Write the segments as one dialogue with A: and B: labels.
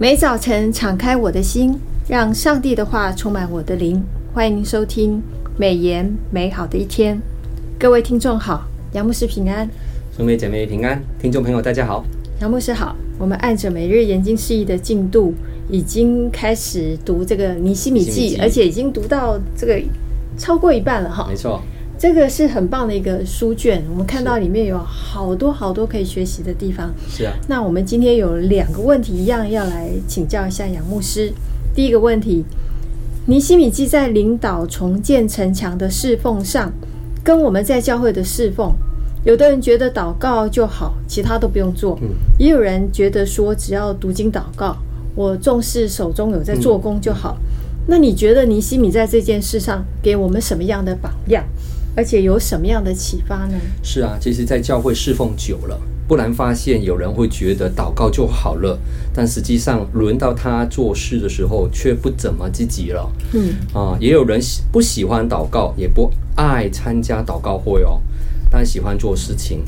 A: 每早晨敞开我的心，让上帝的话充满我的灵。欢迎收听美言美好的一天，各位听众好，杨牧师平安，
B: 兄妹姐妹平安，听众朋友大家好，
A: 杨牧师好。我们按着每日研经释义的进度，已经开始读这个尼西米记，而且已经读到这个超过一半了哈。
B: 没错。
A: 这个是很棒的一个书卷，我们看到里面有好多好多可以学习的地方。
B: 是啊，
A: 那我们今天有两个问题一样要来请教一下杨牧师。第一个问题，尼西米记在领导重建城墙的侍奉上，跟我们在教会的侍奉，有的人觉得祷告就好，其他都不用做；嗯、也有人觉得说只要读经祷告，我重视手中有在做工就好。嗯、那你觉得尼西米在这件事上给我们什么样的榜样？而且有什么样的启发呢？
B: 是啊，其实，在教会侍奉久了，不难发现，有人会觉得祷告就好了，但实际上，轮到他做事的时候，却不怎么积极了。嗯啊，也有人不喜欢祷告，也不爱参加祷告会哦，但喜欢做事情，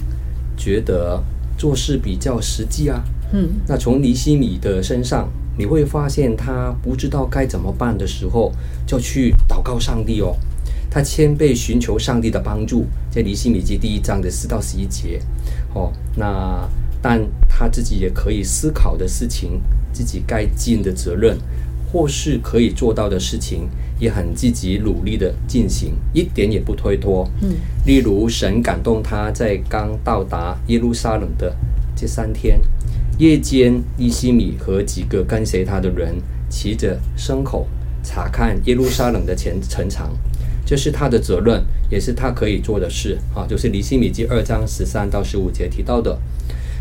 B: 觉得做事比较实际啊。嗯，那从尼西米的身上，你会发现他不知道该怎么办的时候，就去祷告上帝哦。他谦卑寻求上帝的帮助，在尼希米记第一章的四到十一节，哦，那但他自己也可以思考的事情，自己该尽的责任，或是可以做到的事情，也很积极努力的进行，一点也不推脱。嗯，例如神感动他在刚到达耶路撒冷的这三天，夜间尼西米和几个跟随他的人骑着牲口查看耶路撒冷的前城墙。这是他的责任，也是他可以做的事啊。就是离心笔记二章十三到十五节提到的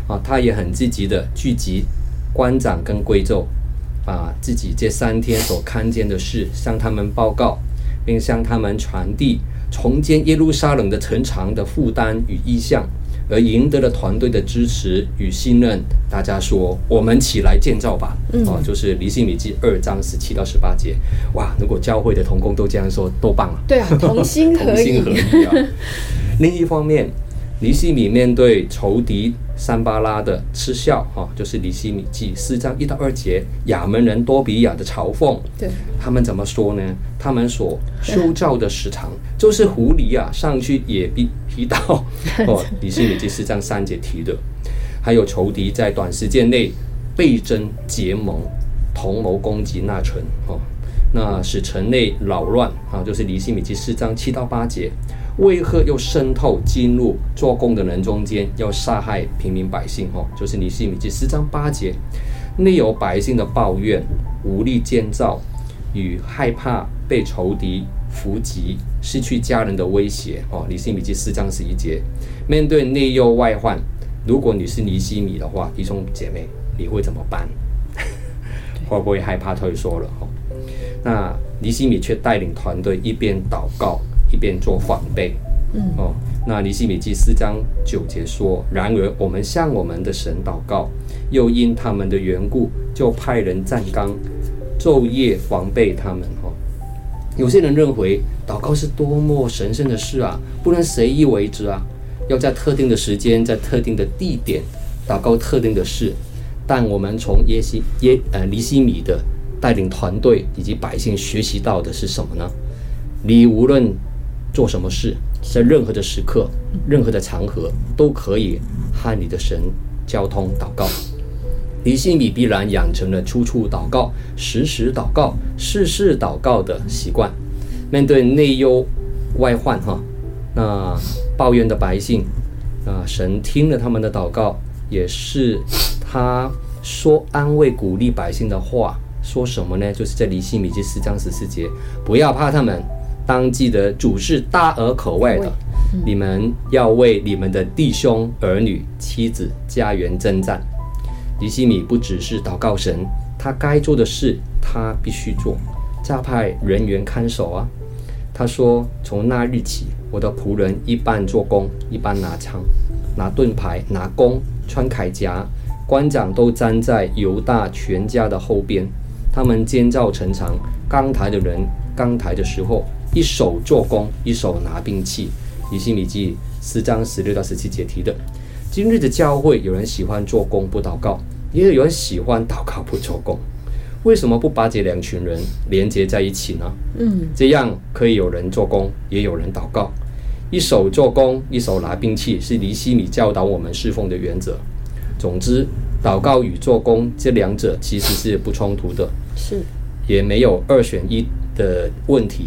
B: 啊，他也很积极的聚集官长跟贵胄，把自己这三天所看见的事向他们报告，并向他们传递重建耶路撒冷的城墙的负担与意向。而赢得了团队的支持与信任，大家说：“我们起来建造吧！”嗯、哦，就是离心笔记二章十七到十八节。哇，如果教会的同工都这样说，多棒啊！
A: 对啊，同心合意，同心合意啊。
B: 另一方面，尼西米面对仇敌三巴拉的嗤笑，哈、哦，就是尼西米记四章一到二节，亚门人多比亚的嘲讽，对，他们怎么说呢？他们所修造的石墙，就是狐狸啊上去也必劈到。哦，尼西米记四章三节提的，还有仇敌在短时间内倍增结盟，同谋攻击那城，哦，那使城内扰乱啊，就是尼西米记四章七到八节。为何又渗透进入做工的人中间，要杀害平民百姓？哦，就是尼西米记四章八节，内有百姓的抱怨、无力建造与害怕被仇敌伏击、失去家人的威胁。哦，尼西米记四章十一节，面对内忧外患，如果你是尼西米的话，弟兄姐妹，你会怎么办？会不会害怕退缩了？哦，那尼西米却带领团队一边祷告。一边做防备，嗯哦，那尼西米记四章九节说：“然而我们向我们的神祷告，又因他们的缘故，就派人站岗，昼夜防备他们。”哦，有些人认为祷告是多么神圣的事啊，不能随意为之啊，要在特定的时间，在特定的地点祷告特定的事。但我们从耶西耶呃尼西米的带领团队以及百姓学习到的是什么呢？你无论做什么事，在任何的时刻、任何的场合，都可以和你的神交通祷告。尼希米必然养成了处处祷告、时时祷告、事事祷告的习惯。面对内忧外患，哈，那抱怨的百姓，啊，神听了他们的祷告，也是他说安慰鼓励百姓的话。说什么呢？就是在尼希米记四章十四节，不要怕他们。当记得主是大而可畏的，你们要为你们的弟兄、儿女、妻子、家园征战。尼西米不只是祷告神，他该做的事他必须做，加派人员看守啊。他说：“从那日起，我的仆人一半做工，一半拿枪、拿盾牌、拿弓、穿铠甲。官长都站在犹大全家的后边。他们建造城墙，刚抬的人刚抬的时候。”一手做工，一手拿兵器。尼西米记四章十六到十七节提的。今日的教会有人喜欢做工不祷告，因为有人喜欢祷告不做工，为什么不把这两群人连接在一起呢？嗯，这样可以有人做工，也有人祷告，一手做工，一手拿兵器，是尼西米教导我们侍奉的原则。总之，祷告与做工这两者其实是不冲突的，是也没有二选一的问题。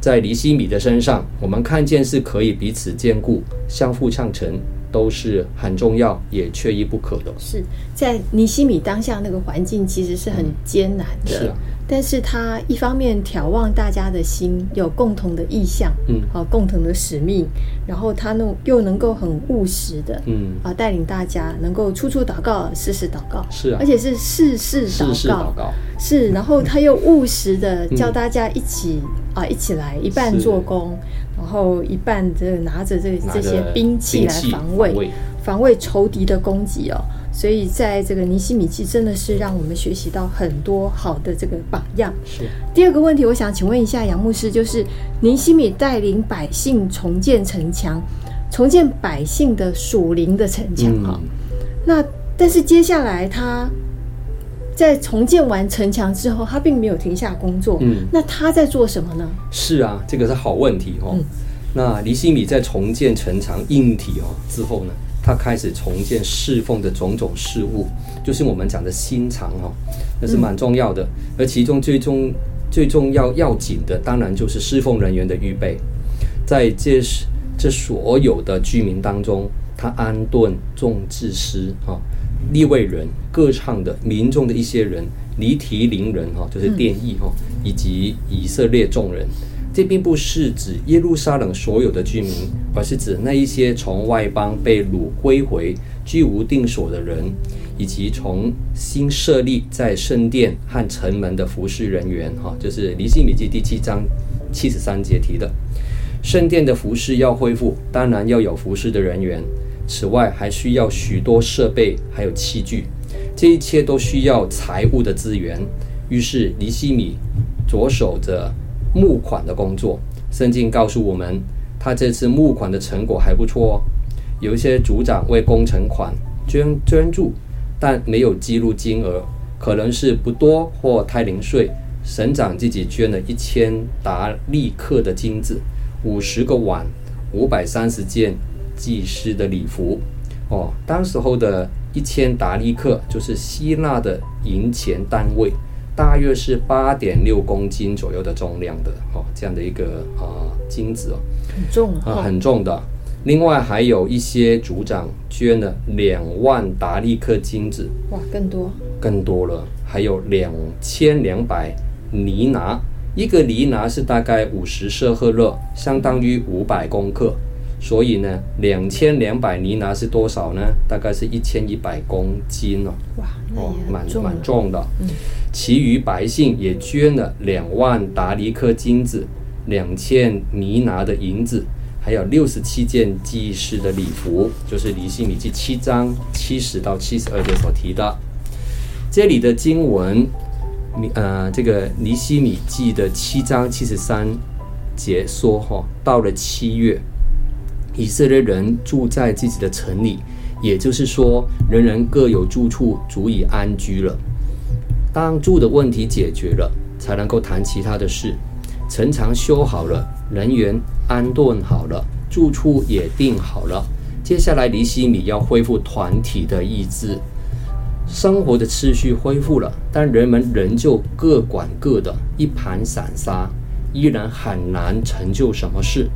B: 在尼西米的身上，我们看见是可以彼此兼顾、相互相成，都是很重要也缺一不可的。
A: 是在尼西米当下那个环境，其实是很艰难的。嗯，是啊。但是他一方面眺望大家的心，有共同的意向，嗯，啊，共同的使命，然后他呢又能够很务实的，嗯，啊，带领大家能够处处祷告，事事祷告，
B: 是啊，
A: 而且是事事祷告，
B: 事事祷告，
A: 是，然后他又务实的叫大家一起，嗯，啊，一起来，一半做工，然后一半这拿着这这些兵器来防卫，防卫仇敌的攻击哦。所以，在这个尼西米记，真的是让我们学习到很多好的这个榜样。是。第二个问题，我想请问一下杨牧师，就是尼西米带领百姓重建城墙，重建百姓的属灵的城墙哈、嗯。那但是接下来他在重建完城墙之后，他并没有停下工作。嗯。那他在做什么呢？
B: 是啊，这个是好问题哦。嗯、那尼西米在重建城墙硬体哦之后呢？他开始重建侍奉的种种事物，就是我们讲的心肠哦，那是蛮重要的。而其中最重、最重要、要紧的，当然就是侍奉人员的预备。在这这所有的居民当中，他安顿众祭司啊、利未人、歌唱的民众的一些人、尼提宁人哈，就是殿役哈，以及以色列众人。这并不是指耶路撒冷所有的居民，而是指那一些从外邦被掳归回、居无定所的人，以及从新设立在圣殿和城门的服侍人员。哈，就是尼西米记第七章七十三节提的，圣殿的服侍要恢复，当然要有服侍的人员。此外，还需要许多设备，还有器具，这一切都需要财务的资源。于是尼西米着手着。募款的工作，圣经告诉我们，他这次募款的成果还不错哦。有一些族长为工程款捐捐助，但没有记录金额，可能是不多或太零碎。省长自己捐了一千达利克的金子，五十个碗，五百三十件祭司的礼服。哦，当时候的一千达利克就是希腊的银钱单位。大约是八点六公斤左右的重量的哦，这样的一个啊金子哦，
A: 很重啊，
B: 很重的。另外还有一些组长捐了两万达利克金子，
A: 哇，更多，
B: 更多了。还有两千两百尼拿，一个尼拿是大概五十舍赫勒，相当于五百公克。所以呢，两千两百尼拿是多少呢？大概是一千一百公斤哦。
A: 哇，哦，
B: 蛮蛮重的。嗯，其余百姓也捐了两万达尼克金子，两千尼拿的银子，还有六十七件祭司的礼服，就是尼西米记七章七十到七十二节所提的。这里的经文，呃，这个尼西米记的七章七十三节说，哈，到了七月。以色列人住在自己的城里，也就是说，人人各有住处，足以安居了。当住的问题解决了，才能够谈其他的事。城墙修好了，人员安顿好了，住处也定好了。接下来，尼西米要恢复团体的意志，生活的秩序恢复了，但人们仍旧各管各的，一盘散沙，依然很难成就什么事。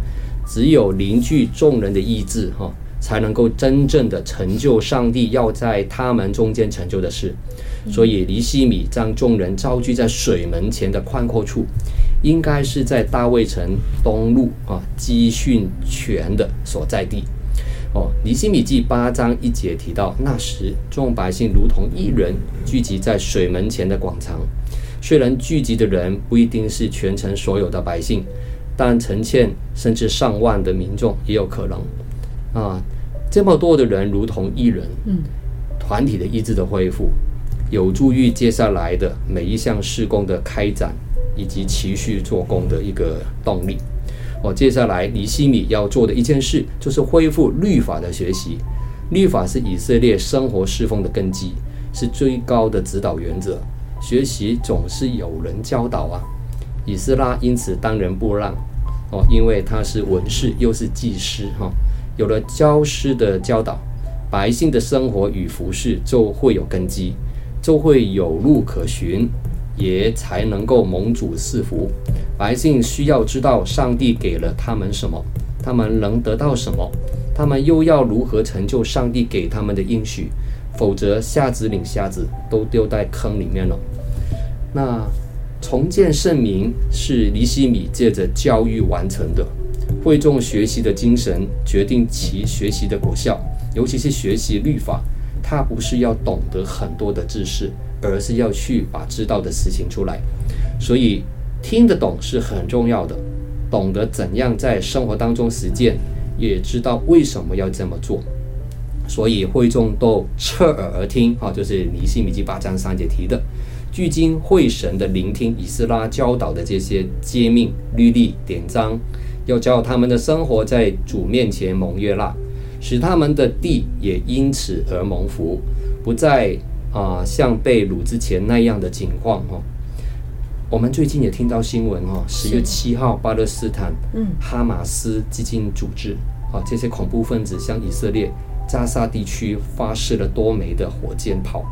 B: 只有凝聚众人的意志，哈，才能够真正的成就上帝要在他们中间成就的事。所以，尼西米将众人召聚在水门前的宽阔处，应该是在大卫城东路啊基训泉的所在地。哦，尼西米记八章一节提到，那时众百姓如同一人聚集在水门前的广场。虽然聚集的人不一定是全城所有的百姓。但成千甚至上万的民众也有可能啊，这么多的人如同一人，嗯，团体的意志的恢复，有助于接下来的每一项施工的开展以及持续做工的一个动力。我接下来尼希米要做的一件事，就是恢复律法的学习。律法是以色列生活侍奉的根基，是最高的指导原则。学习总是有人教导啊。以斯拉因此当仁不让哦，因为他是文士又是祭师哈、有了教师的教导，百姓的生活与服饰就会有根基，就会有路可循，也才能够蒙主赐福。百姓需要知道上帝给了他们什么，他们能得到什么，他们又要如何成就上帝给他们的应许，否则瞎子领瞎子都丢在坑里面了。那重建圣名是尼西米借着教育完成的，会众学习的精神决定其学习的果效，尤其是学习律法，他不是要懂得很多的知识，而是要去把知道的事情出来。所以听得懂是很重要的，懂得怎样在生活当中实践，也知道为什么要这么做。所以会众都侧耳而听，啊，就是尼西米记八章三节提的。聚精会神地聆听以斯拉教导的这些诫命、律例、典章，要叫他们的生活在主面前蒙悦纳，使他们的地也因此而蒙福，不再啊、像被掳之前那样的情况哦。我们最近也听到新闻哦，十月七号巴勒斯坦嗯哈马斯激进组织啊这些恐怖分子向以色列加沙地区发射了多枚的火箭炮。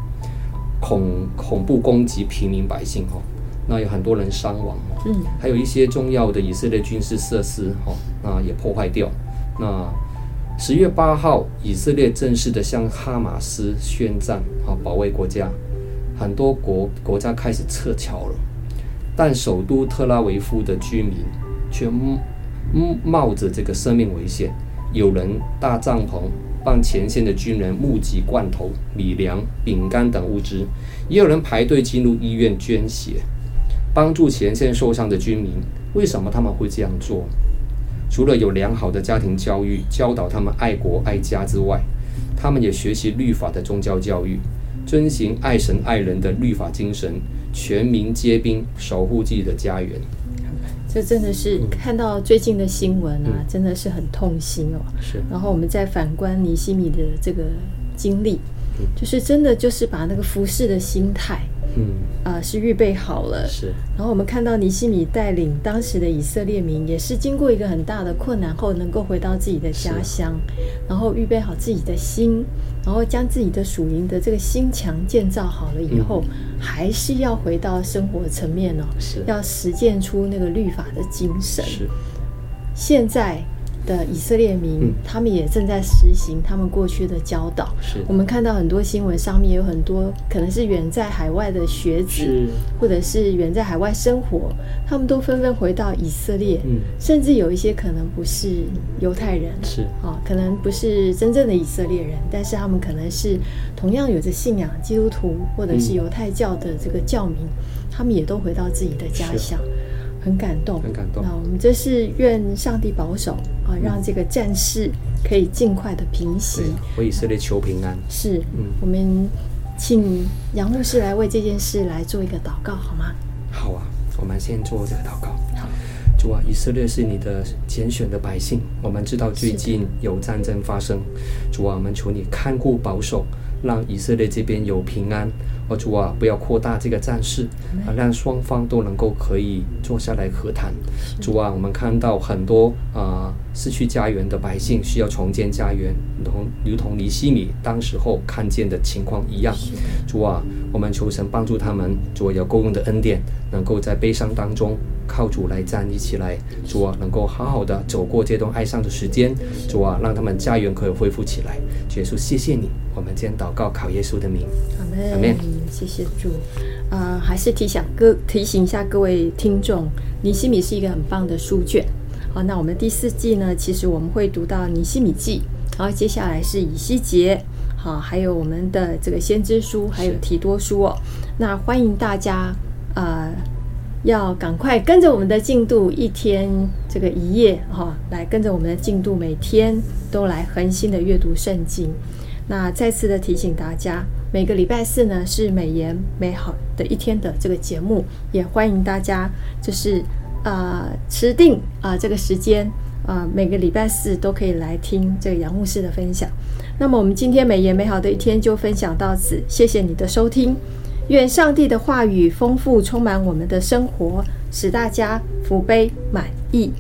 B: 恐恐怖攻击平民百姓哈，那有很多人伤亡，嗯，还有一些重要的以色列军事设施哈，那也破坏掉。那十月八号，以色列正式的向哈马斯宣战，哈，保卫国家。很多国国家开始撤侨了，但首都特拉维夫的居民却冒着这个生命危险，有人搭帐篷。帮前线的军人募集罐头、米粮、饼干等物资，也有人排队进入医院捐血，帮助前线受伤的军民。为什么他们会这样做？除了有良好的家庭教育，教导他们爱国爱家之外，他们也学习律法的宗教教育，遵循爱神爱人的律法精神，全民皆兵，守护自己的家园。
A: 这真的是看到最近的新闻啊，嗯、真的是很痛心哦。
B: 是。
A: 然后我们再反观尼西米的这个经历，嗯、就是真的就是把那个服侍的心态，嗯啊、呃，是预备好了。
B: 是。然
A: 后我们看到尼西米带领当时的以色列民，也是经过一个很大的困难后，能够回到自己的家乡，然后预备好自己的心。然后将自己的属灵的这个心墙建造好了以后，嗯、还是要回到生活层面哦，是要实践出那个律法的精神。是，现在。的以色列民，嗯、他们也正在实行他们过去的教导。是我们看到很多新闻上面有很多可能是远在海外的学子，或者是远在海外生活，他们都纷纷回到以色列。嗯、甚至有一些可能不是犹太人，是啊，可能不是真正的以色列人，但是他们可能是同样有着信仰基督徒或者是犹太教的这个教民，嗯、他们也都回到自己的家乡。很感动，
B: 很感动。
A: 那我们这是愿上帝保守啊，让这个战事可以尽快的平息，
B: 为以色列求平安。
A: 是，嗯，我们请杨牧师来为这件事来做一个祷告，好吗？
B: 好啊，我们先做这个祷告。好，主啊，以色列是你的拣选的百姓，我们知道最近有战争发生，主啊，我们求你看顾保守，让以色列这边有平安。哦，主啊，不要扩大这个战事啊，让双方都能够可以坐下来和谈。主啊，我们看到很多啊、呃、失去家园的百姓需要重建家园，如同如同尼西米当时候看见的情况一样。主啊，我们求神帮助他们，主啊，有够用的恩典，能够在悲伤当中靠主来站立起来。主啊，能够好好的走过这段哀伤的时间。主啊，让他们家园可以恢复起来。耶稣，谢谢你。我们今天祷告，考耶稣的名。
A: 阿门。谢谢主。啊、呃，还是提醒各提醒一下各位听众，尼西米是一个很棒的书卷。好，那我们第四季呢，其实我们会读到尼西米记，然后接下来是以西结，好，还有我们的这个先知书，还有提多书哦。那欢迎大家啊、呃，要赶快跟着我们的进度，一天这个一页哈，来跟着我们的进度，每天都来恒心的阅读圣经。那再次的提醒大家，每个礼拜四呢是美言美好的一天的这个节目，也欢迎大家就是啊、呃、持定啊、这个时间啊，每个礼拜四都可以来听这个杨牧师的分享。那么我们今天美言美好的一天就分享到此，谢谢你的收听。愿上帝的话语丰富充满我们的生活，使大家福杯满溢。